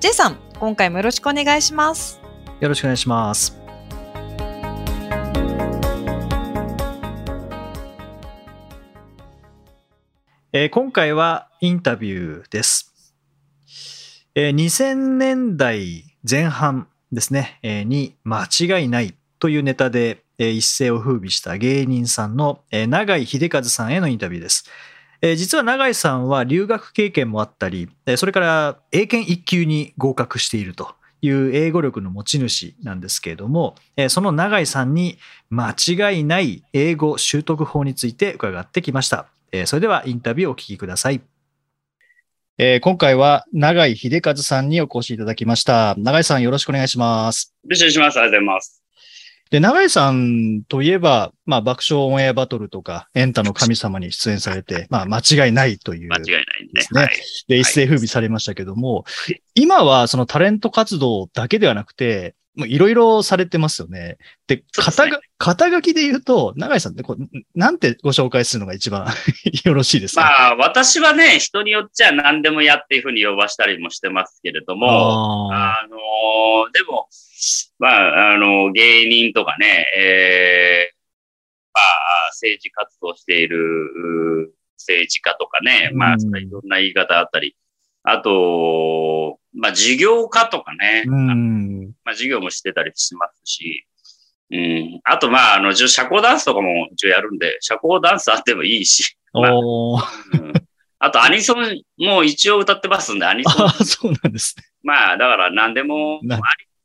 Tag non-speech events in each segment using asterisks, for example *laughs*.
J さん、今回もよろしくお願いします。よろしくお願いしますえー今回はインタビューです、えー2000年代前半ですね、えーに間違いないというネタで、えー一世を風靡した芸人さんの、えー永井秀和さんへのインタビューです。えー実は永井さんは留学経験もあったり、えーそれから英検1級に合格しているという英語力の持ち主なんですけれども、えーその永井さんに間違いない英語習得法について伺ってきました。えーそれではインタビューをお聞きください。えー今回は永井秀和さんにお越しいただきました。永井さんよろしくお願いします。よろしくお願いします。ありがとうございます。で、永井さんといえば、まあ、爆笑オンエアバトルとか、エンタの神様に出演されて、まあ、間違いないという。間違いないね。ですねはい。で、一世風靡されましたけども、今はそのタレント活動だけではなくて、いろいろされてますよね。で、肩が、肩書きで言うと、永井さんってこう、なんてご紹介するのが一番 *laughs* よろしいですか、まあ、私はね、人によっちゃ何でもやっていうふうに呼ばしたりもしてますけれども、ああのーでも、まあ、あの、芸人とかね、えーまあ、政治活動しているう政治家とかね、まあ、うん。いろんな言い方あったり、あと、まあ、事業家とかね、ーうん。まあ、授業もしてたりしますし、うん。あと、まあ、あの、社交ダンスとかも一応やるんで、社交ダンスあってもいいし、まあおあと、アニソンも一応歌ってますんで、アニソンあ、そうなんですね。まあ、だから何でもありな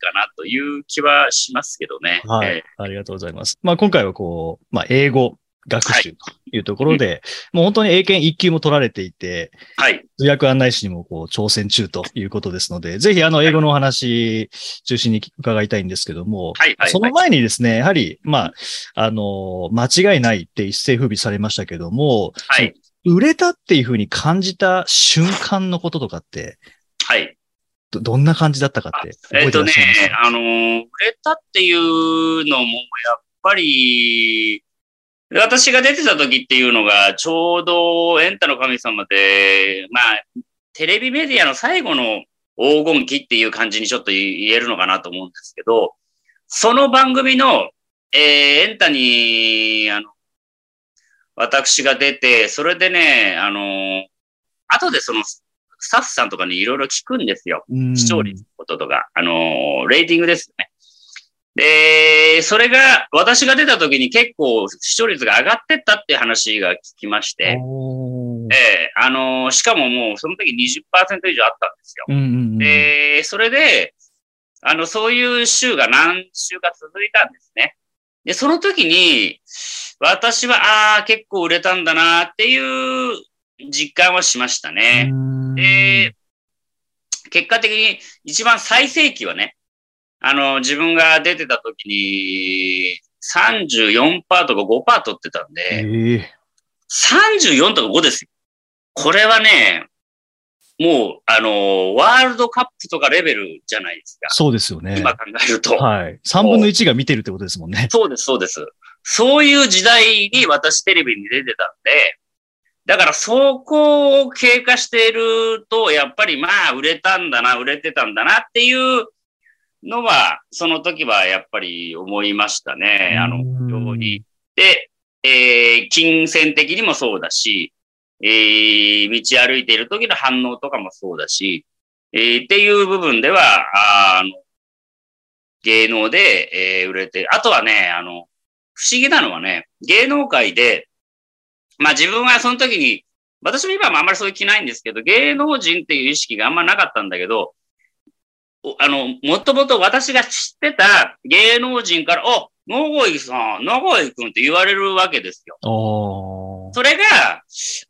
かなという気はしますけどね。はい、えありがとうございます。まあ、今回はこう、まあ、英語学習というところで、もう本当に英検1級も取られていて、ーはい。通訳案内士にもこう挑戦中ということですので、ぜひあの英語のお話中心に伺いたいんですけども、はい、はい。その前にですね、やはり、まあ、あの、間違いないって一世風靡されましたけども、はい。売れたっていうふうに感じた瞬間のこととかって、はい。どどんな感じだったかって覚えっえっとねあのー、売れたっていうのも、やっぱり、私が出てた時っていうのが、ちょうどエンタの神様で、まあ、テレビメディアの最後の黄金期っていう感じにちょっと言えるのかなと思うんですけど、その番組の、えーエンタに、あの、私が出て、それでね、あの、後でその、スタッフさんとかにいろいろ聞くんですよ。うん視聴率のこととか、あのーレーティングですよね。で、それが、私が出た時に結構視聴率が上がってったっていう話が聞きまして、ええあのーしかももうその時20%以上あったんですよ。うんうんうんで、それで、あの、そういう週が何週か続いたんですね。で、その時に、私は、ああ、結構売れたんだなっていう実感はしましたね。うんで、結果的に一番最盛期はね、あの、自分が出てた時に34%とか5%取ってたんえで、え34とか5ですよ。これはね、もう、あの、ワールドカップとかレベルじゃないですか。そうですよね。今考えると。はい。3分の1が見てるってことですもんね。*laughs* そうです、そうです。そういう時代に私テレビに出てたんで、だからそこを経過していると、やっぱりまあ売れたんだな、売れてたんだなっていうのは、その時はやっぱり思いましたね。あの、うん非常に。で、えー金銭的にもそうだし、えー道歩いている時の反応とかもそうだし、えーっていう部分では、あーあの、芸能で、えー売れて、あとはね、あの、不思議なのはね、芸能界で、まあ自分はその時に、私も今もあんまりそういう気ないんですけど、芸能人っていう意識があんまなかったんだけど、おあの、もともと私が知ってた芸能人から、お、長井さん、長井くんって言われるわけですよ。それが、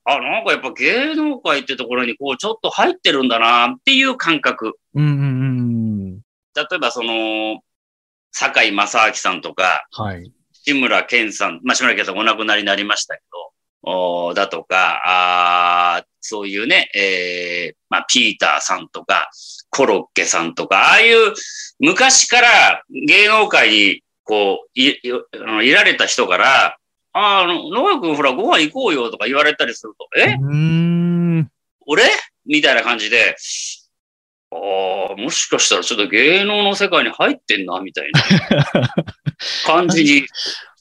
あ、なんかやっぱ芸能界ってところにこうちょっと入ってるんだなっていう感覚。うんうんうん。例えばその、坂井正明さんとか、はい。志村けんさん、まあ、志村けんさんお亡くなりになりましたけど、おーだとか、あーそういうね、えーまあ、ピーターさんとか、コロッケさんとか、ああいう昔から芸能界にこう、い、いあのいられた人から、あーあの、野川君ほらご飯行こうよとか言われたりすると、え？うーん。俺？みたいな感じで、ああ、もしかしたらちょっと芸能の世界に入ってんな、みたいな *laughs* 感じに。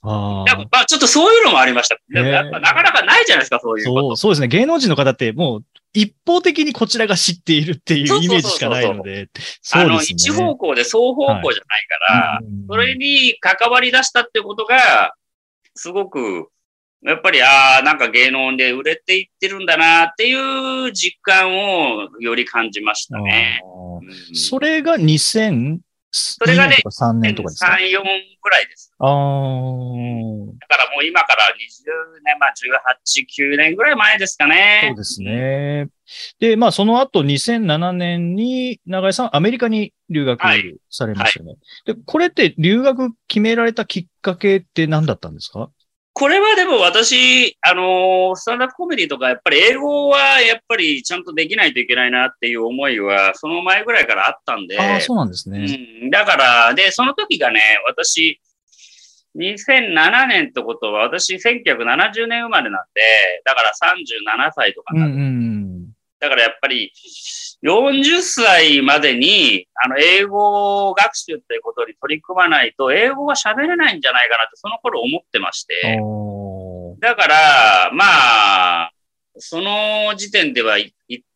ああやっぱ。まあちょっとそういうのもありました。やっぱなかなかないじゃないですか、そういう。そう、そうですね。芸能人の方ってもう一方的にこちらが知っているっていうイメージしかないので。あの、そうですね。一方向で双方向じゃないから、うんそれに関わり出したってことが、すごく、やっぱり、ああ、なんか芸能で売れていってるんだなっていう実感をより感じましたね。うんそれが2000、それがねとか3年とかですか？3、4ぐらいです。ああ。だからもう今から20年、まあ18、9年ぐらい前ですかね。そうですね。で、まあ、その後2007年に、長井さん、アメリカに留学はいされましたよね。で、これって留学決められたきっかけって何だったんですか？これはでも私、あのースタンダップコメディとか、やっぱり英語はやっぱりちゃんとできないといけないなっていう思いは、その前ぐらいからあったんで、ああ、そうなんですね。うん、だから、で、その時がね、私、2007年ってことは、私1970年生まれなんで、だから37歳とかなる、うんうん。だからやっぱり、40歳までに、あの、英語学習っていうことに取り組まないと、英語が喋れないんじゃないかなって、その頃思ってまして。だから、まあ、その時点では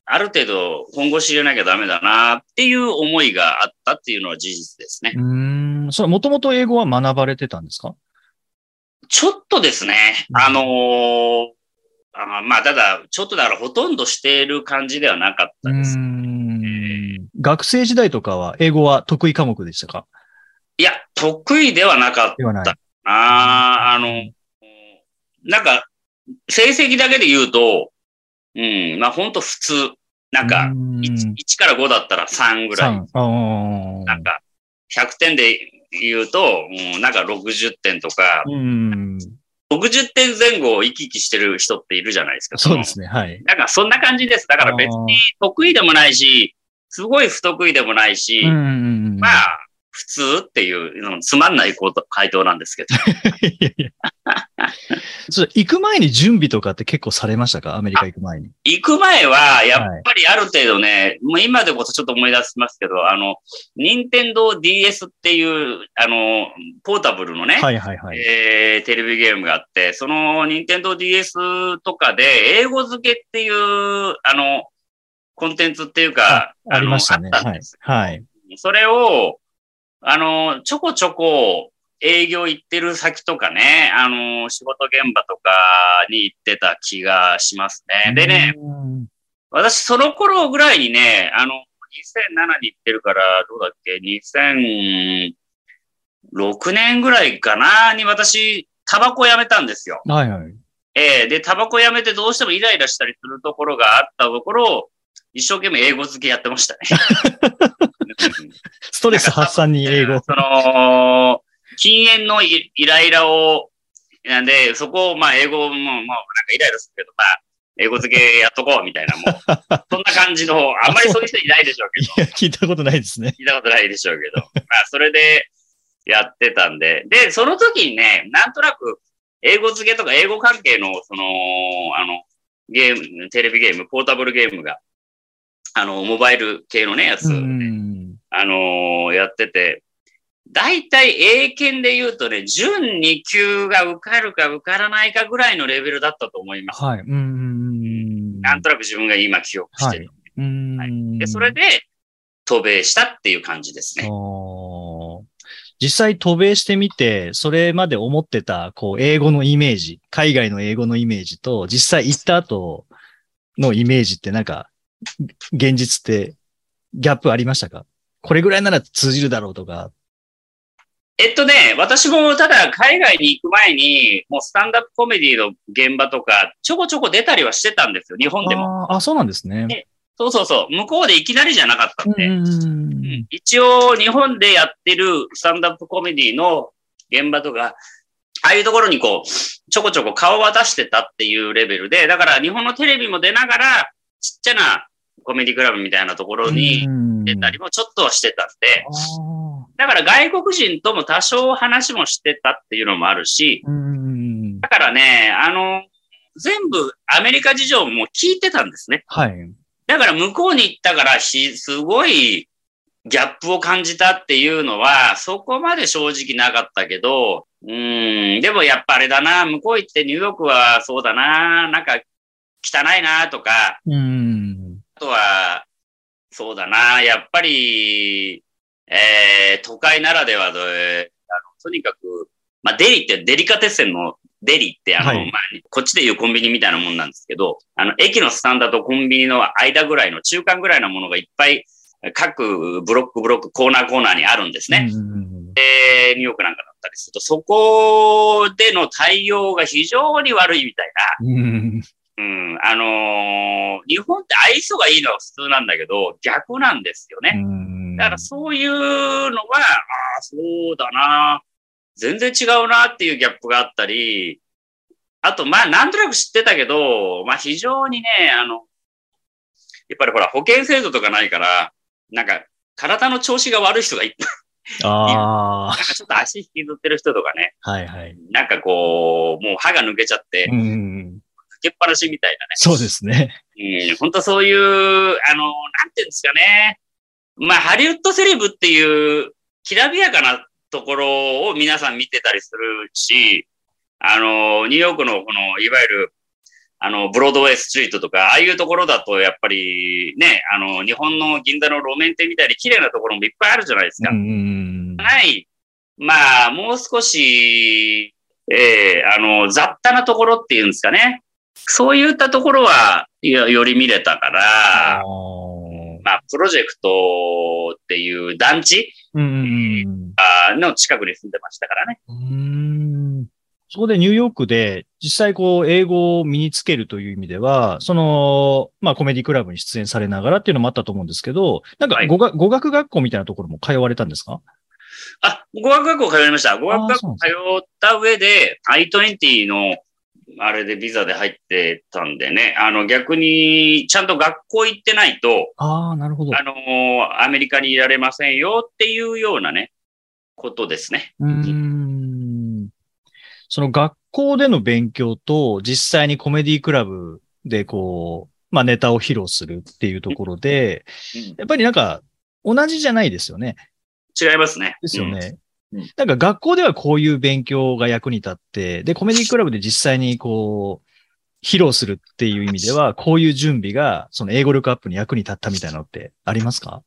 ある程度今後知れなきゃダメだなっていう思いがあったっていうのは事実ですね。うーん。それもともと英語は学ばれてたんですか？ちょっとですね、うんあのーあまあ、ただ、ちょっとだからほとんどしている感じではなかったです。ん。学生時代とかは英語は得意科目でしたか？いや、得意ではなかっ。た。ああの、なんか、成績だけで言うと、うん、まあ本当普通。なんか、うーん 1, 1から5だったら3ぐらい。なんか、100点で言うと、うん、なんか60点とか、うん。60点前後を行き来してる人っているじゃないですか。そうですね。はい。なんかそんな感じです。だから別に得意でもないし、すごい不得意でもないし。まあ、普通っていう、うんつまんない回答なんですけど。*laughs* いやいやそれ行く前に準備とかって結構されましたか？アメリカ行く前に。行く前は、やっぱりある程度ね、もう今でこそちょっと思い出しますけど、あの、任天堂 DS っていう、あの、ポータブルのね、はいはいはい。えーテレビゲームがあって、その任天堂 DS とかで、英語付けっていう、あの、コンテンツっていうか、ありましたね。たんです。はい。それを、あの、ちょこちょこ営業行ってる先とかね、あの、仕事現場とかに行ってた気がしますね。でね、うん。私その頃ぐらいにね、あの、2007に行ってるから、どうだっけ、2006年ぐらいかな、に私、タバコやめたんですよ。はいはい。ええで、タバコやめてどうしてもイライラしたりするところがあったところ、一生懸命英語付けやってましたね。*laughs* ストレス発散に英語。*laughs* その、禁煙のイイライラを、なんで、そこを、まあ、英語も、もう、なんかイライラするけど、まあ、英語付けやっとこう、みたいな、もう、*laughs* そんな感じの、あんまりそういう人いないでしょうけどい、や、聞いたことないですね。聞いたことないでしょうけど、まあ、それでやってたんで、で、その時にね、なんとなく、英語付けとか英語関係の、その、あの、ゲーム、テレビゲーム、ポータブルゲームが、あの、モバイル系のね、やつ、うん。あのーやってて、大体英検で言うとね、準2級が受かるか受からないかぐらいのレベルだったと思います。はい。うん。なんとなく自分が今記憶してる。うん。で、それで渡米したっていう感じですね。実際渡米してみて、それまで思ってた、こう、英語のイメージ、海外の英語のイメージと、実際行った後のイメージってなんか、現実ってギャップありましたか？これぐらいなら通じるだろうとか。えっとね、私もただ海外に行く前に、もうスタンダップコメディの現場とか、ちょこちょこ出たりはしてたんですよ、日本でも。あーあ、そうなんですね。そうそうそう。向こうでいきなりじゃなかったんで。うんうん一応、日本でやってるスタンダップコメディの現場とか、ああいうところにこう、ちょこちょこ顔は出してたっていうレベルで、だから日本のテレビも出ながら、ちっちゃなコメディクラブみたいなところに出たりもちょっとはしてたんで、あだから外国人とも多少話もしてたっていうのもあるし、だからね、あの、全部アメリカ事情も聞いてたんですね。はい。だから向こうに行ったからし、すごいギャップを感じたっていうのは、そこまで正直なかったけど、うーん、でもやっぱあれだな、向こう行ってニューヨークはそうだな、なんか汚いなとか、うん。あとは、そうだな、やっぱり、えー、都会ならではで、あの、とにかく、まあ、デリってデリカテッセンのデリってあの、はいまあ、こっちでいうコンビニみたいなもんなんですけど、あの、駅のスタンドとコンビニの間ぐらいの中間ぐらいのものがいっぱい各ブロックブロックコーナーコーナーにあるんですね。うんで、ニューヨークなんかだったりすると、そこでの対応が非常に悪いみたいな。うん。うん、あのー日本って愛想がいいのは普通なんだけど、逆なんですよね。うんだからそういうのは、ああ、そうだな。全然違うなっていうギャップがあったり、あと、まあ、なんとなく知ってたけど、まあ、非常にね、あの、やっぱりほら、保険制度とかないから、なんか、体の調子が悪い人がいっぱい、あなんかちょっと足引きずってる人とかね、あ。はいはい。なんかこう、もう歯が抜けちゃって、抜うん。けっぱなしみたいなね。そうですね。うん、本当そういう、あの、なんていうんですかね。まあ、ハリウッドセレブっていう、きらびやかなところを皆さん見てたりするし、あの、ニューヨークのこの、いわゆる、あの、ブロードウェイストリートとか、ああいうところだと、やっぱりね、あの、日本の銀座の路面店みたいに綺麗なところもいっぱいあるじゃないですか。うん。はい。まあ、もう少し、ええあの、雑多なところっていうんですかね。そういったところは、いやより見れたから、あまあ、プロジェクトっていう団地うん。あの近くに住んでましたからね。うん。そこでニューヨークで実際こう英語を身につけるという意味では、その、まあコメディクラブに出演されながらっていうのもあったと思うんですけど、なんかはい語学,、語学学校みたいなところも通われたんですか？あ、語学学校通いました。語学学校通った上で、I20 の、あれでビザで入ってたんでね、あの逆にちゃんと学校行ってないと、ああ、なるほど。あのーアメリカにいられませんよっていうようなね、ことですね。うーん。その学校での勉強と実際にコメディクラブでこう、まあネタを披露するっていうところで、うんやっぱりなんか同じじゃないですよね。違いますね。ですよね。うん。なんか学校ではこういう勉強が役に立って、で、コメディクラブで実際にこう、披露するっていう意味では、*laughs* こういう準備が、その英語力アップに役に立ったみたいなのってありますか？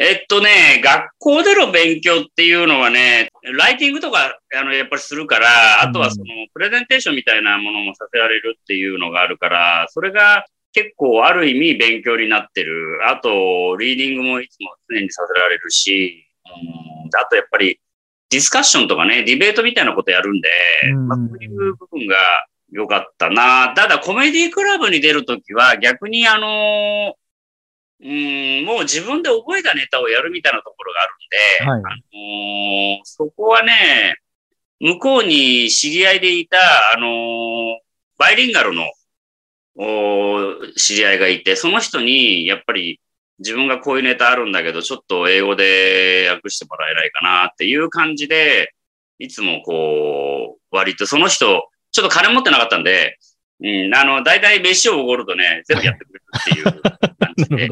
えっとね、学校での勉強っていうのはね、ライティングとか、あの、やっぱりするから、あとはその、プレゼンテーションみたいなものもさせられるっていうのがあるから、それが結構ある意味勉強になってる。あと、リーディングもいつも常にさせられるし、うん、あとやっぱり、ディスカッションとかね、ディベートみたいなことやるんで、うんまあ、そういう部分が良かったな。ただ、コメディクラブに出るときは、逆にあのうん、もう自分で覚えたネタをやるみたいなところがあるんで、はいあのーそこはね、向こうに知り合いでいた、あのーバイリンガルのお知り合いがいて、その人に、やっぱり自分がこういうネタあるんだけど、ちょっと英語で訳してもらえないかなっていう感じで、いつもこう、割とその人、ちょっと金持ってなかったんで、うん、あの、大体飯をおごるとね、全部やってくれるっていう *laughs* 感じで。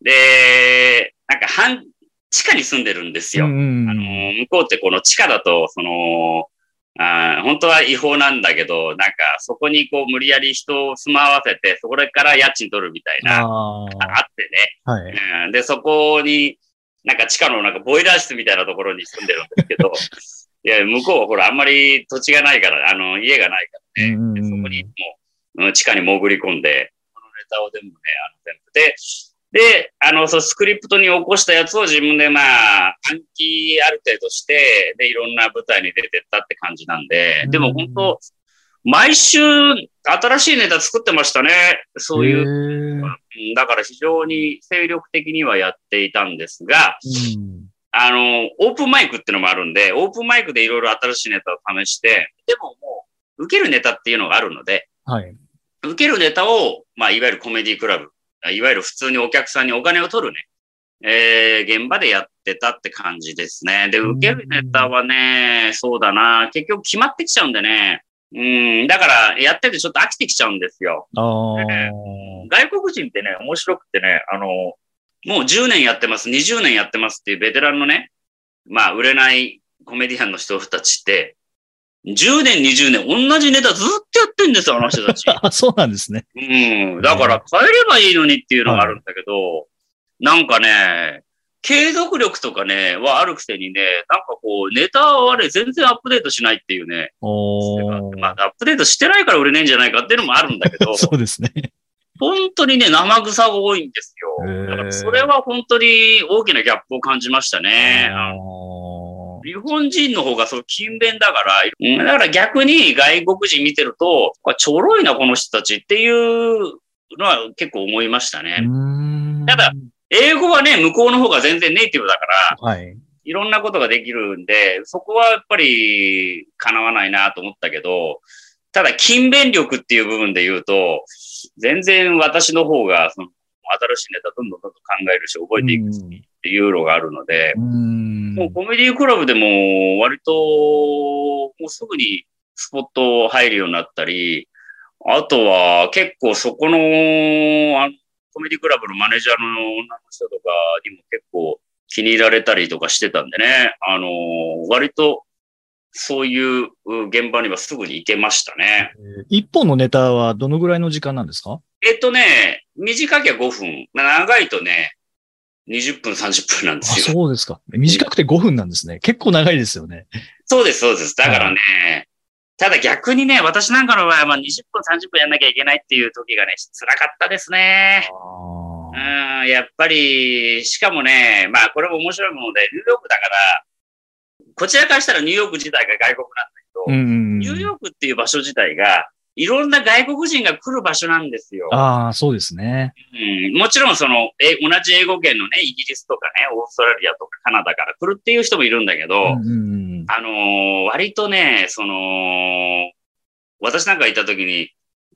で、なんか半、地下に住んでるんですよ。うんあの、向こうってこの地下だと、その、あー本当は違法なんだけど、なんかそこにこう無理やり人を住まわせて、そこから家賃取るみたいな、あってね。あ、はい。うん、で、そこに、なんか地下のなんかボイラー室みたいなところに住んでるんですけど、*laughs* いや、向こうはほらあんまり土地がないから、あの、家がないからね、そこにもう、うん地下に潜り込んで、このネタを全部ね、あの、全部。で、で、あの、そう、スクリプトに起こしたやつを自分でまあ、暗記ある程度して、で、いろんな舞台に出てったって感じなんで、でも本当、毎週新しいネタ作ってましたね。そういう。だから非常に精力的にはやっていたんですが、うんあの、オープンマイクっていうのもあるんで、オープンマイクでいろいろ新しいネタを試して、でももう、受けるネタっていうのがあるので、はい。受けるネタを、まあ、いわゆるコメディクラブ、いわゆる普通にお客さんにお金を取るね、えー、現場でやってたって感じですね。で、受けるネタはね、そうだな、結局決まってきちゃうんでね、うん、だから、やっててちょっと飽きてきちゃうんですよ。外国人ってね、面白くてね、あの、もう10年やってます、20年やってますっていうベテランのね、まあ、売れないコメディアンの人たちって、10年、20年、同じネタずっとやってんですよ、あの人たち。*laughs* あ、そうなんですね。うん。だから変えればいいのにっていうのがあるんだけど、なんかね、継続力とかね、はあるくせにね、なんかこう、ネタはね、全然アップデートしないっていうね。まあ、アップデートしてないから売れないんじゃないかっていうのもあるんだけど、そうですね。本当にね、生臭が多いんですよ。だからそれは本当に大きなギャップを感じましたね。あ日本人の方がそう勤勉だから、うんだから逆に外国人見てると、ちょろいな、この人たちっていうのは結構思いましたね。ただ、英語はね、向こうの方が全然ネイティブだから、はい。いろんなことができるんで、そこはやっぱり叶わないなと思ったけど、ただ勤勉力っていう部分で言うと、全然私の方がその新しいネタどんどんどんどん考えるし、覚えていくしっていうのがあるので、もうコメディクラブでも割と、もうすぐにスポット入るようになったり、あとは結構そこの、あのコメディクラブのマネージャーの女の人とかにも結構気に入られたりとかしてたんでね、あの、割とそういうう現場にはすぐに行けましたね。えー一本のネタはどのぐらいの時間なんですか？えっとね、短きゃ5分、まあ長いとね、20分、30分なんあ、ですよ。そうですか。短くて5分なんですね。結構長いですよね。そうです、そうです。だからね、ただ逆にね、私なんかの場合はまあ20分、30分やんなきゃいけないっていう時がね、辛かったですね。あうん、やっぱり、しかもね、まあこれも面白いもので、ニューヨークだから、こちらからしたらニューヨーク自体が外国なんだけど、うんうん。ニューヨークっていう場所自体が、いろんな外国人が来る場所なんですよ。ああ、そうですね。うん、もちろんその、え、同じ英語圏のね、イギリスとかね、オーストラリアとかカナダから来るっていう人もいるんだけど、うんうんあのー割とね、その、私なんか行った時に、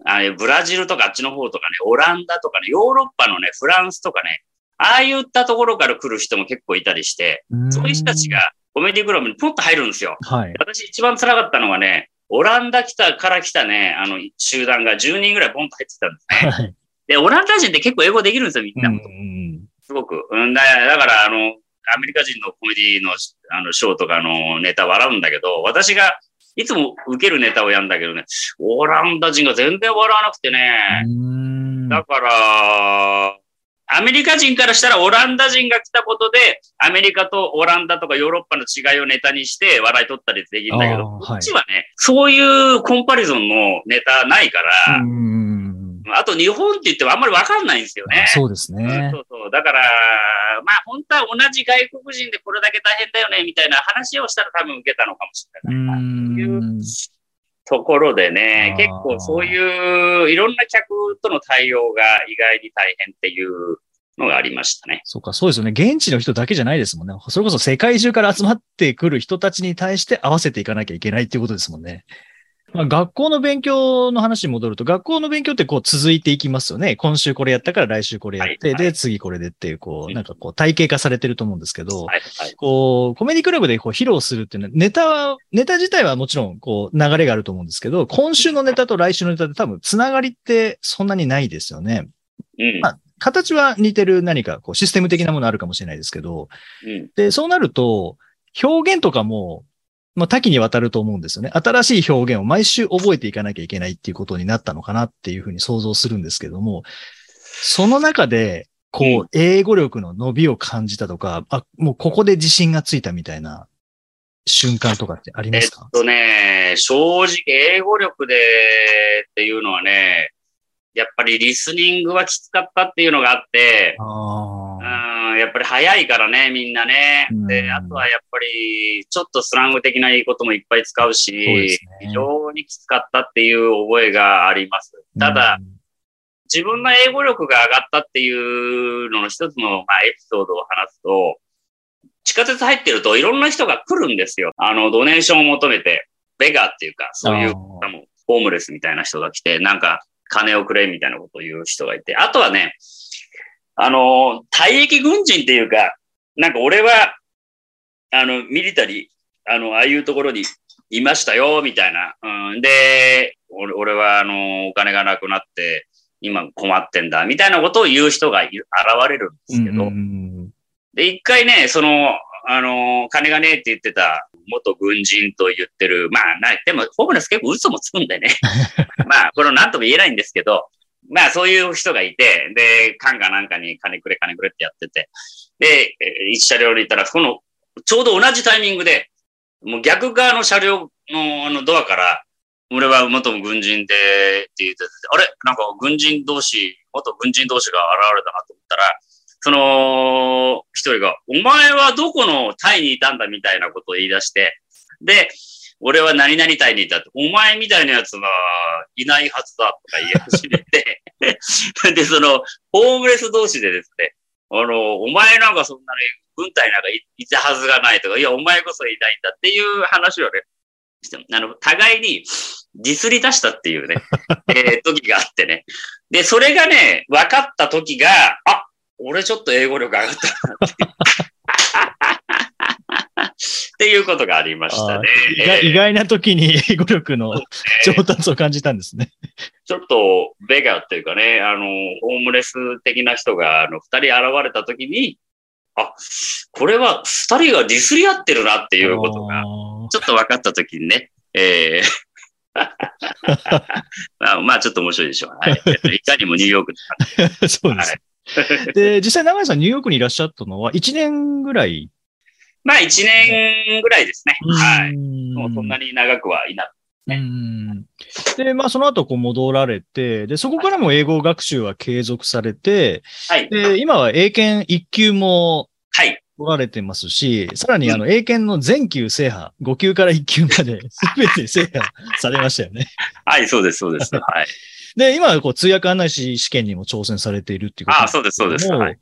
あれブラジルとかあっちの方とかね、オランダとかね、ヨーロッパのね、フランスとかね、ああいったところから来る人も結構いたりして、うん。そういう人たちがコメディクラブにポンと入るんですよ。はい。私一番辛かったのはね、オランダ来たから来たね、あの、集団が10人ぐらいポンと入ってきたんですね。はい。で、オランダ人って結構英語できるんですよ、みんな。うんうんすごく。うんだだから、あの、アメリカ人のコメディのあのショーとかのネタ笑うんだけど、私がいつも受けるネタをやるんだけどね、オランダ人が全然笑わなくてね。うん。だから、アメリカ人からしたらオランダ人が来たことで、アメリカとオランダとかヨーロッパの違いをネタにして笑い取ったりできるんだけど、こっちはね、そういうコンパリゾンのネタないから、うんあと日本って言ってもあんまりわかんないんですよね。そうですねそ。うそう。だから、まあ本当は同じ外国人でこれだけ大変だよね、みたいな話をしたら多分受けたのかもしれうないな。う。ところでね結構そういういろんな客との対応が意外に大変っていうのがありましたね。そうか、そうですよね。現地の人だけじゃないですもんね。それこそ世界中から集まってくる人たちに対して合わせていかなきゃいけないっていうことですもんね。まあ、学校の勉強の話に戻ると、学校の勉強ってこう続いていきますよね。今週これやったから来週これやって、はいはいで、次これでっていう、こう、うんなんかこう体系化されてると思うんですけど、はい、はい。こう、コメディクラブでこう披露するっていうのは、ネタは、ネタ自体はもちろん、こう、流れがあると思うんですけど、今週のネタと来週のネタって多分、つながりってそんなにないですよね。うん。まあ形は似てる何か、こう、システム的なものあるかもしれないですけど、うん。で、そうなると、表現とかも、まあ、多岐にわたると思うんですよね。新しい表現を毎週覚えていかなきゃいけないっていうことになったのかなっていうふうに想像するんですけども、その中で、こう英語力の伸びを感じたとか、あ、もうここで自信がついたみたいな瞬間とかってありまえっすか、とね、正直英語力でっていうのはね、やっぱりリスニングはきつかったっていうのがあって、ああ。うん、やっぱり早いからね、みんなねうん。で、あとはやっぱり、ちょっとスラング的な言いこともいっぱい使うしす、ね非常にきつかったっていう覚えがあります。ただ、自分の英語力が上がったっていうのの一つの、まあ、エピソードを話すと、地下鉄入ってるといろんな人が来るんですよ。あの、ドネーションを求めて、ベガーっていうか、そういう方も、ホームレスみたいな人が来て、なんか、金をくれみたいなことを言う人がいて、あとはね、あの、退役軍人っていうか、なんか俺は、あの、ミリタリー、あの、ああいうところにいましたよ、みたいな。うん、で、俺俺は、あの、お金がなくなって、今困ってんだ、みたいなことを言う人が現れるんですけど、で、一回ね、その、あの、金がねえって言ってた元軍人と言ってる、まあ、なでも、ホームレス結構嘘もつくんでね。*laughs* まあ、これは何とも言えないんですけど、まあ、そういう人がいて、で、缶がなんかに金くれ金くれってやってて、で、一車両に行ったら、この、ちょうど同じタイミングで、もう逆側の車両のあのドアから、俺は元軍人でって言ってて、あれ？なんか軍人同士、元軍人同士が現れたなと思ったら、その、一人が、お前はどこのタイにいたんだみたいなことを言い出して、で、俺は何々タイにいたお前みたいなやつはいないはずだとか言い始めて、*laughs* で、その、ホームレス同士でですね、あの、お前なんかそんなに軍隊なんかいいたはずがないとか、いや、お前こそいないんだっていう話をね、してあの、互いにディスり出したっていうね、*laughs* えー時があってね。で、それがね、分かった時が、あ、俺ちょっと英語力上がったなって。*laughs* っていうことがありましたね。意外意外な時に *laughs* 英語力の上達を感じたんですね。ちょっとベガーっていうかね、あの、ホームレス的な人が、あの、二人現れた時に、あ、これは二人がディスり合ってるなっていうことが、あちょっと分かった時にね、えー *laughs* まあ、まあ、ちょっと面白いでしょう。はい。いかにもニューヨーク *laughs* そうです。で、実際長井さんニューヨークにいらっしゃったのは1年ぐらい。まあ、一年ぐらいですね。はい。いもうそんなに長くはいなねうんで、まあその後こう戻られて、で、そこからも英語学習は継続されて、はい。で、今は英検1級もはい。取られてますし、さらにあの英検の全級制覇、5級から1級まで *laughs* 全て制覇されましたよね。はい、そうです、そうです。はい。で、今はこう通訳案内士試験にも挑戦されているっていうことああ、そうです、そうです。はい。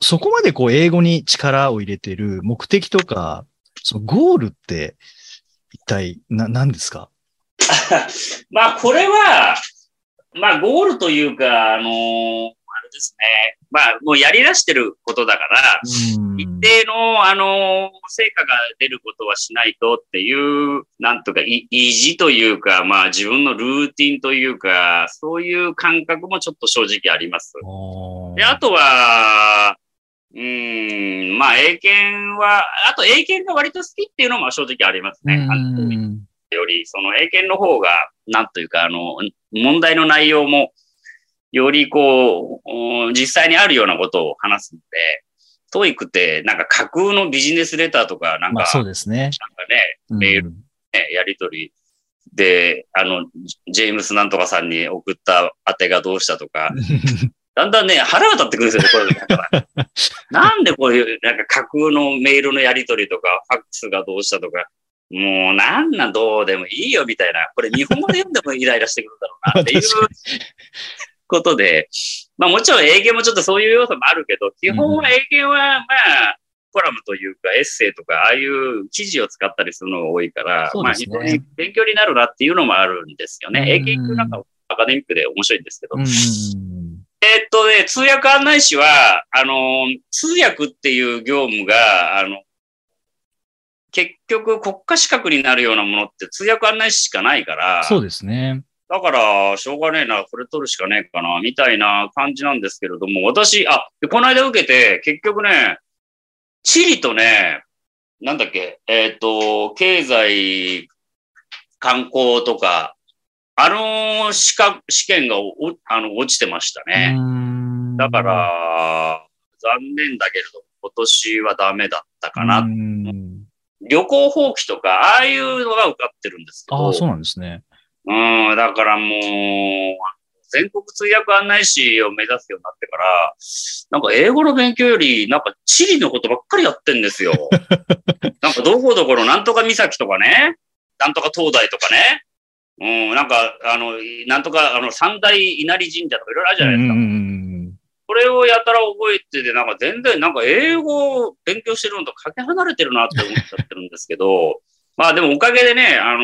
そこまでこう英語に力を入れている目的とか、そのゴールって一体な何ですか？*laughs* まあ、これは、まあ、ゴールというか、あのーあれですね。まあ、もうやり出してることだから、うん一定の、あのー成果が出ることはしないとっていう、なんとか、い意地というか、まあ、自分のルーティンというか、そういう感覚もちょっと正直あります。で、あとは、うーん、まあ、英検は、あと英検が割と好きっていうのも正直ありますね。より、その英検の方が、なんというか、あの、問題の内容も、よりこう、うん実際にあるようなことを話すので、 TOEIC って、なんか架空のビジネスレターとか、なんか、まあそうですね。なんかね、メールうんね、やりとりで、あの、ジェームスなんとかさんに送った宛てがどうしたとか、*laughs* だんだんね、腹が立ってくるんですよね、*laughs* これ。だからなんでこういう、なんか架空のメールのやりとりとか、ファックスがどうしたとか、もうなんなんどうでもいいよみたいな、これ日本語で読んでもイライラしてくるんだろうなっていうことで、*laughs* まあもちろん英検もちょっとそういう要素もあるけど、基本は英検はまあ、コラムというかエッセイとか、ああいう記事を使ったりするのが多いから、まあ非常に勉強になるなっていうのもあるんですよね。うん英検なんかアカデミックで面白いんですけど。えーっとね、通訳案内士は、あの、通訳っていう業務が、あの、結局国家資格になるようなものって通訳案内士しかないから、そうですね。だから、しょうがねえな、これ取るしかねえかな、みたいな感じなんですけれども、私、あ、でこの間受けて、結局ね、チリとね、なんだっけ、えーっと、経済、観光とか、あの資格、試験がおあの落ちてましたね。うんだから、残念だけれど、今年はダメだったかな。うん旅行放棄とか、ああいうのが受かってるんですけど。ああ、そうなんですね。うん、だからもう、全国通訳案内士を目指すようになってから、なんか英語の勉強より、なんか地理のことばっかりやってんですよ。*laughs* なんかどこどころなんとか岬とかね、なんとか東大とかね、うん、なんか、あの、なんとか、あの、三大稲荷神社とかいろいろあるじゃないですか。うんこれをやたら覚えてて、なんか全然、なんか英語を勉強してるのとかけ離れてるなって思っちゃってるんですけど、*laughs* まあでもおかげでね、あの、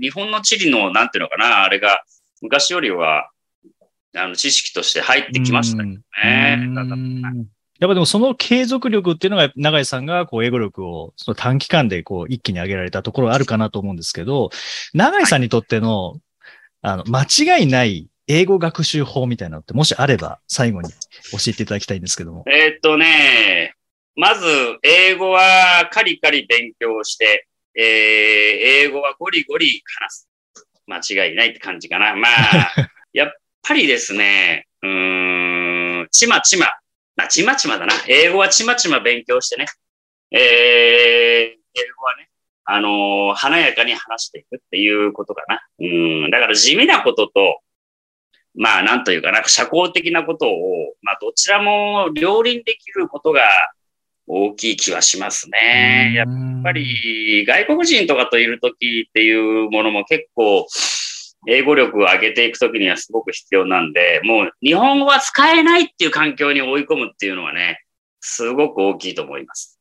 日本の地理の、なんていうのかな、あれが、昔よりは、あの、知識として入ってきましたよね。やっぱでもその継続力っていうのが、永井さんがこう英語力をその短期間でこう一気に上げられたところあるかなと思うんですけど、永井さんにとっての、あの、間違いない英語学習法みたいなのってもしあれば最後に教えていただきたいんですけども。えーっとね、まず、英語はカリカリ勉強して、えー英語はゴリゴリ話す。間違いないって感じかな。まあ、*laughs* やっぱりですね、うーん、ちまちま、まあ、ちまちまだな。英語はちまちま勉強してね。えー、英語はね、あのー華やかに話していくっていうことかな。うん、だから地味なことと、まあ、なんというかな、社交的なことを、まあ、どちらも両輪できることが大きい気はしますね。やっやっぱ、り、外国人とかといるときっていうものも結構、英語力を上げていくときにはすごく必要なんで、もう日本語は使えないっていう環境に追い込むっていうのはね、すごく大きいと思います。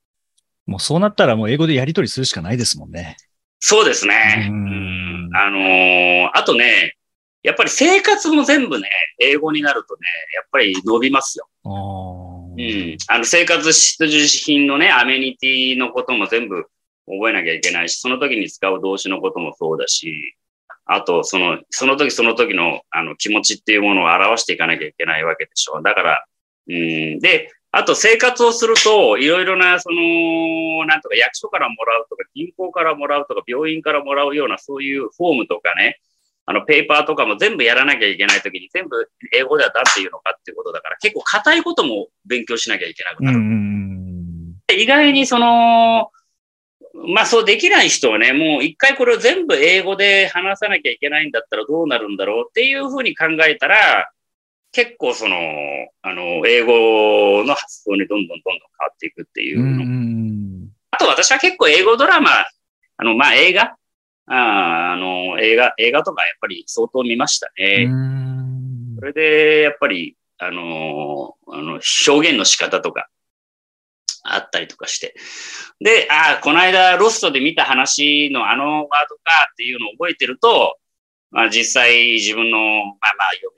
もうそうなったらもう英語でやり取りするしかないですもんね。そうですね。ううんんあのーあとね、やっぱり生活も全部ね、英語になるとね、やっぱり伸びますよ。あうーん。あの、生活必需品のね、アメニティのことも全部覚えなきゃいけないし、その時に使う動詞のこともそうだし、あと、その、その時その時の、あの、気持ちっていうものを表していかなきゃいけないわけでしょ。だから、うん。で、あと生活をすると、いろいろな、その、なんとか役所からもらうとか、銀行からもらうとか、病院からもらうような、そういうフォームとかね、あの、ペーパーとかも全部やらなきゃいけないときに、全部英語では何ていうのかっていうことだから、結構硬いことも勉強しなきゃいけなくなる。うんうんうん。意外にその、まあそうできない人はね、もう一回これを全部英語で話さなきゃいけないんだったらどうなるんだろうっていうふうに考えたら、結構その、あの、英語の発想にどんどんどんどん変わっていくっていうの。うあと私は結構英語ドラマ、あの、まあ映画あーあの、映画、映画とかやっぱり相当見ましたうね。んそれで、やっぱり、あのーあの、表現の仕方とか、あったりとかして。で、ああ、この間、ロストで見た話のあのワードかっていうのを覚えてると、まあ実際自分の、まあまあ、嫁、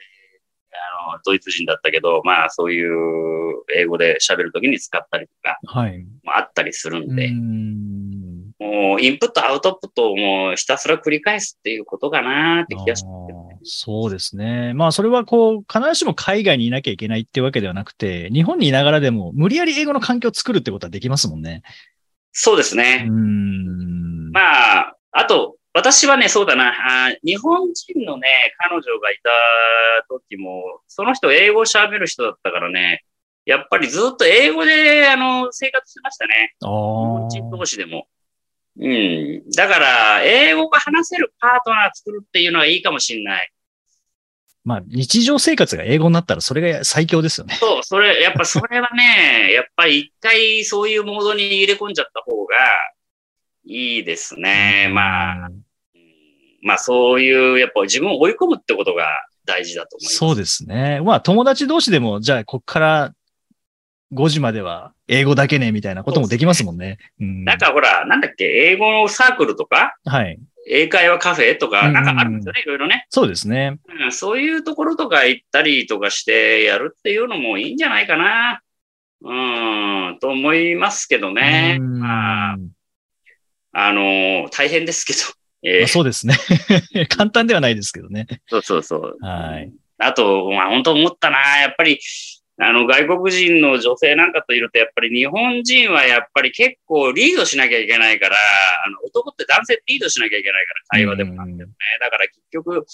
あの、ドイツ人だったけど、まあそういう英語で喋るときに使ったりとかはい。もあったりするんで、うんもうインプット、アウトプットをもうひたすら繰り返すっていうことかなって気がしますけどね。あーそうですね。まあ、それはこう、必ずしも海外にいなきゃいけないってわけではなくて、日本にいながらでも、無理やり英語の環境を作るってことはできますもんね。そうですね。うーん。まあ、あと、私はね、そうだな、あー日本人のね、彼女がいた時も、その人英語喋る人だったからね、やっぱりずっと英語で、あの、生活してましたね。あ日本ー人同士でも。うん。だから、英語が話せるパートナー作るっていうのはいいかもしれない。まあ、日常生活が英語になったらそれが最強ですよね。そう、それ、やっぱそれはね、*laughs* やっぱり一回そういうモードに入れ込んじゃった方がいいですね。まあ、まあそういう、やっぱ自分を追い込むってことが大事だと思います。そうですね。まあ、友達同士でも、じゃあ、こっから5時までは英語だけね、みたいなこともできますもんね。うん。なんかほら、なんだっけ、英語のサークルとか、はい。英会話カフェとか、なんかあるんですよね、いろいろね、そうですね。うん。そういうところとか行ったりとかしてやるっていうのもいいんじゃないかな。うん、と思いますけどね。うんまあ、あの大変ですけど。え *laughs* ーまあそうですね。簡単ではないですけどね。そうそうそう。はい。あと、まあ本当思ったな。やっぱり、あの、外国人の女性なんかといると、やっぱり日本人はやっぱり結構リードしなきゃいけないから、あの、男って男性リードしなきゃいけないから、会話でもなんでもね。だから結局、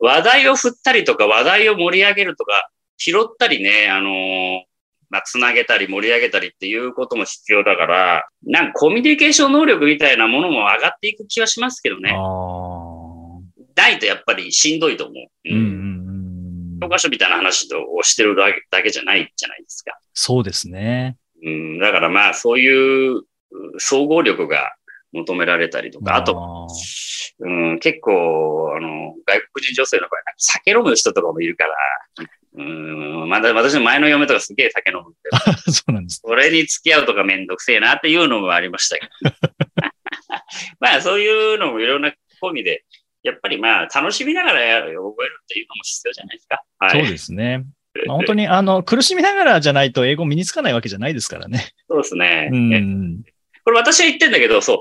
話題を振ったりとか、話題を盛り上げるとか、拾ったりね、あのまあ、つなげたり盛り上げたりっていうことも必要だから、なんかコミュニケーション能力みたいなものも上がっていく気はしますけどね。ないとやっぱりしんどいと思う。うんうんうん。教科書みたいな話をしてるだけだけじゃないじゃないですか。そうですね。うん、だからまあ、そういうう総合力が求められたりとか、あと、あうん、結構、あの、外国人女性の場合、酒飲む人とかもいるから、うん、まだ私の前の嫁とかすげえ酒飲むんで、ー *laughs* そうなんです。それに付き合うとかめんどくせえなっていうのもありましたけど。*laughs* まあ、そういうのもいろんな込みで、やっぱりまあ、楽しみながらやる覚えるっていうのも必要じゃないですか。はい。そうですね。*laughs* まあ、本当に、あの、苦しみながらじゃないと英語身につかないわけじゃないですからね。そうですね。うん。これ私は言ってんだけど、そう。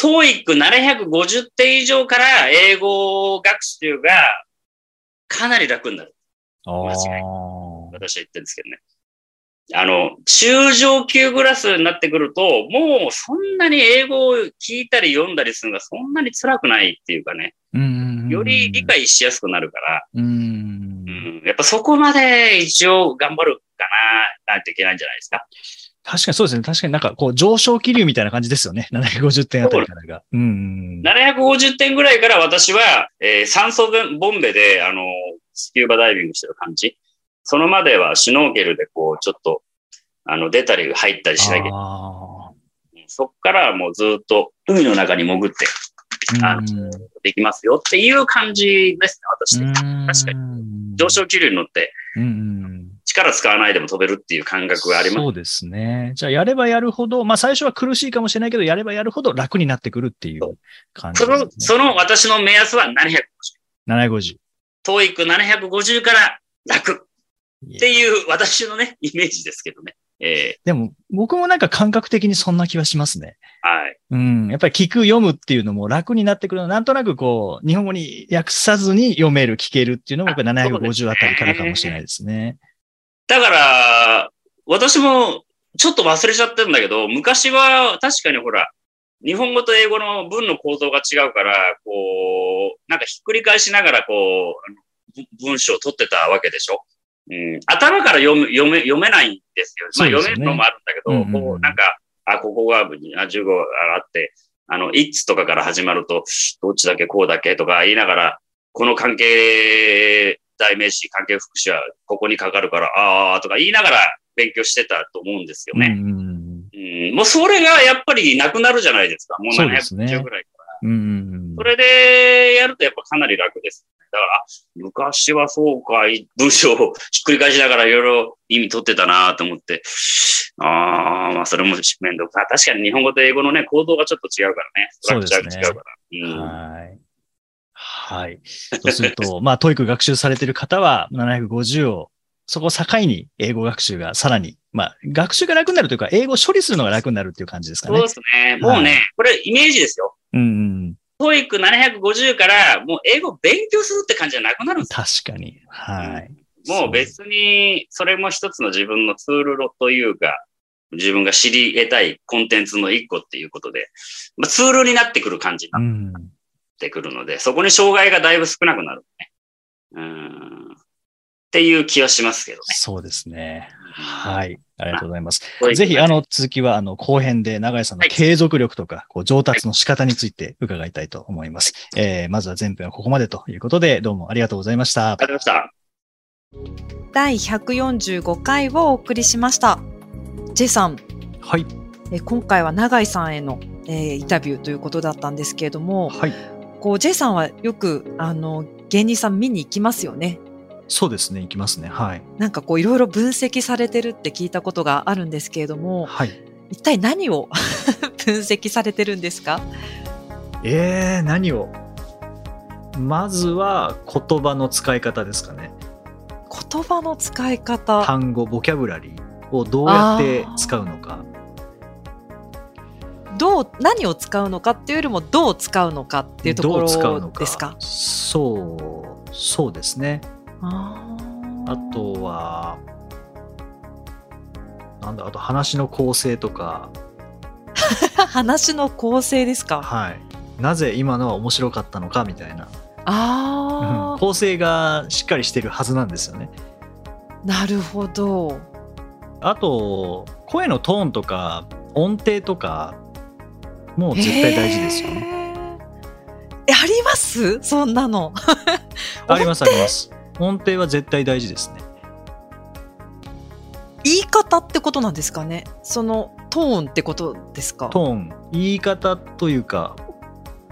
TOEIC750 点以上から英語学習がかなり楽になる。あ間違いあ。私は言ってるんですけどね。あの、中上級クラスになってくると、もうそんなに英語を聞いたり読んだりするのがそんなに辛くないっていうかね、うん。より理解しやすくなるから、うんう。ん、やっぱそこまで一応頑張るかな、なんていけないんじゃないですか。確かにそうですね。確かになんかこう上昇気流みたいな感じですよね。750点あたりからが。うん。750点ぐらいから私は、えー酸素ボンベで、あの、スキューバダイビングしてる感じ。そのまではシュノーケルでこう、ちょっと、あの、出たり入ったりしなきゃそっからもうずっと海の中に潜ってあ。あのできますよっていう感じですね、私。確かに上昇気流に乗ってうん。力使わないでも飛べるっていう感覚があります。そうですね。じゃあ、やればやるほど、まあ、最初は苦しいかもしれないけど、やればやるほど楽になってくるっていう感じその。その私の目安は750。750。トーイック750から楽っていう私のね、*laughs* イメージですけどね。えでも、僕もなんか感覚的にそんな気はしますね。ーはい。うん。やっぱり聞く、読むっていうのも楽になってくるの。なんとなくこう、日本語に訳さずに読める、聞けるっていうのも、やっぱり750あたりからかもしれないですね。だから、私もちょっと忘れちゃってるんだけど、昔は確かにほら、日本語と英語の文の構造が違うから、こう、なんかひっくり返しながらこう、ぶ文章を取ってたわけでしょ。うん、頭から読む読め読めないんですよ。まあ読めるのもあるんだけど、うんうんうんこうなんか、あ、ここがあ15あって、あの、いつとかから始まると、どっちだけこうだけとか言いながら、この関係代名詞、関係副詞はここにかかるから、ああとか言いながら勉強してたと思うんですよね。うんうんうん、もうそれがやっぱりなくなるじゃないですか。もうそうですね750ぐらい。うん。うんそれでやるとやっぱかなり楽です。だから、あ昔はそうか、い文章をひっくり返しながらいろいろ意味取ってたなと思って、ああ、まあそれも面倒くさい。確かに日本語と英語のね、構造がちょっと違うからね。ストラクチャーが違うから。うんはい。はい。そうすると、*laughs* まあ、 TOEIC 学習されている方は、750を、そこを境に英語学習がさらに、まあ、学習が楽になるというか、英語を処理するのが楽になるっていう感じですかね。そうですね。もうね、はいこれイメージですよ。うんうん。 TOEIC 750からもう英語勉強するって感じじゃなくなるんですよ確かに。はい。もう別に、それも一つの自分のツールというか、自分が知り得たいコンテンツの一個っていうことで、まあ、ツールになってくる感じになっうん。てくるので、そこに障害がだいぶ少なくなるね。うん。っていう気はしますけどね。そうですね。はい。ありがとうございます。いぜひ、あ、の、続きは、あの、後編で、長井さんのはい継続力とか、こう、上達の仕方について伺いたいと思います。えー、まずは前編はここまでということで、どうもありがとうございましたあ。りがとうございました。第145回をお送りしました。J さん、はい。え今回は永井さんへの、えーインタビューということだったんですけれども、はい。こう J さんはよくあの芸人さん見に行きますよね。そうですね。いきますね。はい。なんかこういろいろ分析されてるって聞いたことがあるんですけれども、はい。一体何を *laughs* 分析されてるんですか？えー、何を？まずは言葉の使い方ですかね。言葉の使い方。単語、ボキャブラリーをどうやって使うのか。どう、何を使うのかっていうよりもどう使うのかっていうところですかそう、そうですね。あとは、なんだ、あと話の構成とか、*laughs* 話の構成ですか？はい。なぜ今のは面白かったのかみたいな。ああ、構成がしっかりしてるはずなんですよね。なるほど。あと、声のトーンとか、音程とか、もう絶対大事ですよね。あります？そんなの。ありますあります。音程は絶対大事ですね。言い方ってことなんですかね？そのトーンってことですか？トーン、言い方というか、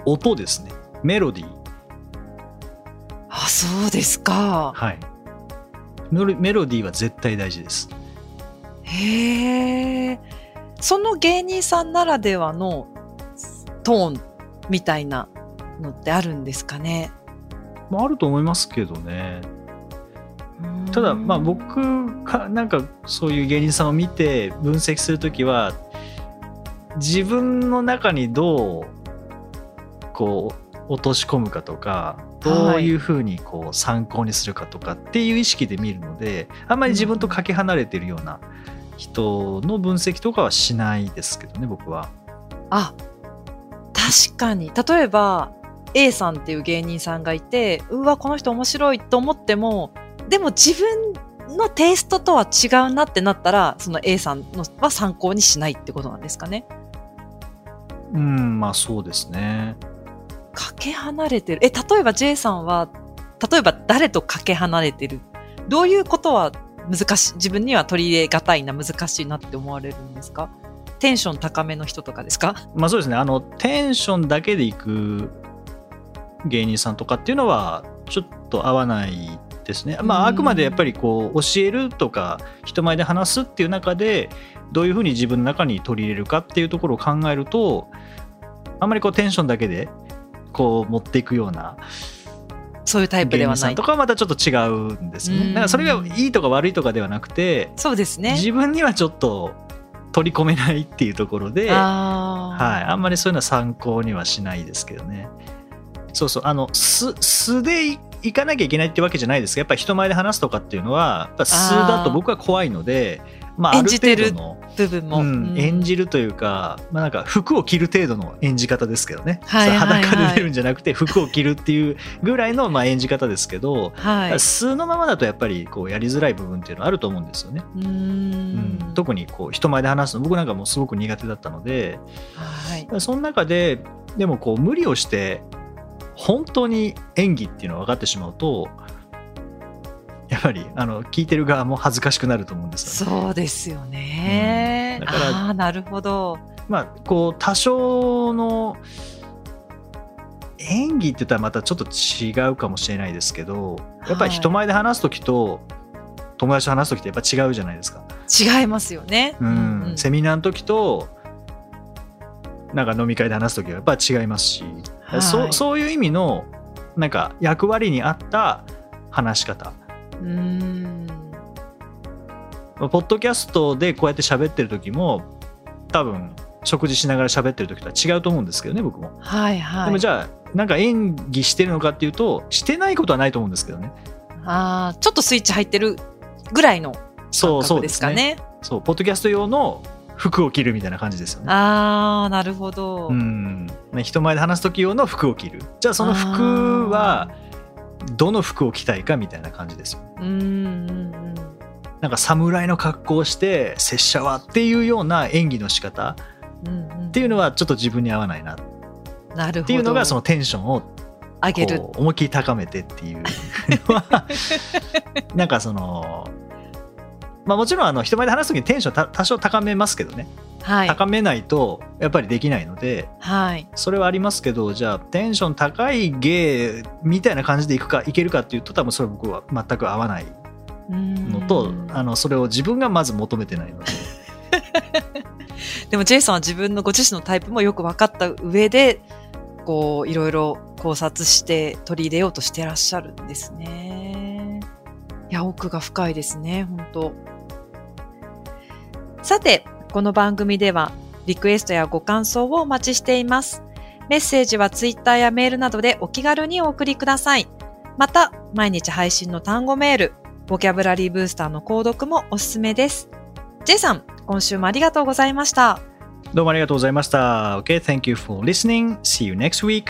音ですね。メロディー。あ、そうですか。はい。メロディーは絶対大事です。へえ。その芸人さんならではのトーンみたいなのってあるんですかね？まあ、あると思いますけどね。ただまあ僕がなんかそういう芸人さんを見て分析するときは自分の中にどうこう落とし込むかとかどういうふうにこう参考にするかとかっていう意識で見るのであんまり自分とかけ離れてるような人の分析とかはしないですけどね僕は。あ確かに例えば A さんっていう芸人さんがいてうわこの人面白いと思ってもでも自分のテイストとは違うなってなったらその A さんのは参考にしないってことなんですかね。うんまあそうですね。かけ離れてる。え例えば J さんは例えば誰とかけ離れてる。どういうことは難しい自分には取り入れがたいな難しいなって思われるんですか？テンション高めの人とかですか？まあそうですね。あのテンションだけでいく芸人さんとかっていうのはちょっと合わないですね。まああくまでやっぱりこう教えるとか人前で話すっていう中でどういうふうに自分の中に取り入れるかっていうところを考えるとあんまりこうテンションだけでこう持っていくようなそういうタイプで芸はない人さんとかはまたちょっと違うんですね。うんだからそれがいいとか悪いとかではなくてそうですね自分にはちょっと取り込めないっていうところで。あーはい、あんまりそういうのは参考にはしないですけどね。そうそう、あの、素、素でいいかなきゃいけないってわけじゃないですが、やっぱり人前で話すとかっていうのは、やっぱ素だと僕は怖いので、まあ、ある演じてる程度の、部分も、うんうん。演じるというか、まあなんか服を着る程度の演じ方ですけどね。はいはいはい。裸で出るんじゃなくて服を着るっていうぐらいのまあ演じ方ですけど、はい。素のままだとやっぱりこうやりづらい部分っていうのはあると思うんですよね。うーうんん、特にこう人前で話すの僕なんかもうすごく苦手だったので、はい。その中ででもこう無理をして本当に演技っていうのが分かってしまうとやっぱりあの聞いてる側も恥ずかしくなると思うんですよね。そうですよね、うん。だからああなるほど。まあこう多少の演技って言ったらまたちょっと違うかもしれないですけどやっぱり人前で話す時と友達と話す時ってやっぱ違うじゃないですか。違いますよね、うんうん。セミナーの時となんか飲み会で話す時はやっぱり違いますし、はい。そうそういう意味のなんか役割に合った話し方。うーん。ポッドキャストでこうやって喋ってる時も多分食事しながら喋ってる時とは違うと思うんですけどね僕も、はいはい。でもじゃあなんか演技してるのかっていうとしてないことはないと思うんですけどね。あーちょっとスイッチ入ってるぐらいのそう感覚ですかね。そうポッドキャスト用の服を着るみたいな感じですよね。ああなるほど、うん、ね人前で話す時用の服を着る。じゃあその服はどの服を着たいかみたいな感じですようんうんうんなんか侍の格好をして拙者はっていうような演技の仕方っていうのはちょっと自分に合わないな。っなるほど。ていうのがそのテンションを上げる。思いっきり高めてっていうのは *laughs* なんかそのまあもちろんあの人前で話す時にテンションた多少高めますけどね、はい。高めないとやっぱりできないので。はい。それはありますけどじゃあテンション高い芸みたいな感じでいくかいけるかっていうと多分それは僕は全く合わないののとあのそれを自分がまず求めてないので。*laughs* でもジェイさんは自分のご自身のタイプもよく分かった上でこういろいろ考察して取り入れようとしてらっしゃるんですね。いや奥が深いですね本当さてこの番組ではリクエストやご感想をお待ちしています。メッセージはツイッターやメールなどでお気軽にお送りください。また毎日配信の単語メールボキャブラリーブースターの購読もおすすめです。J さん、今週もありがとうございました。どうもありがとうございました OK thank you for listening see you next week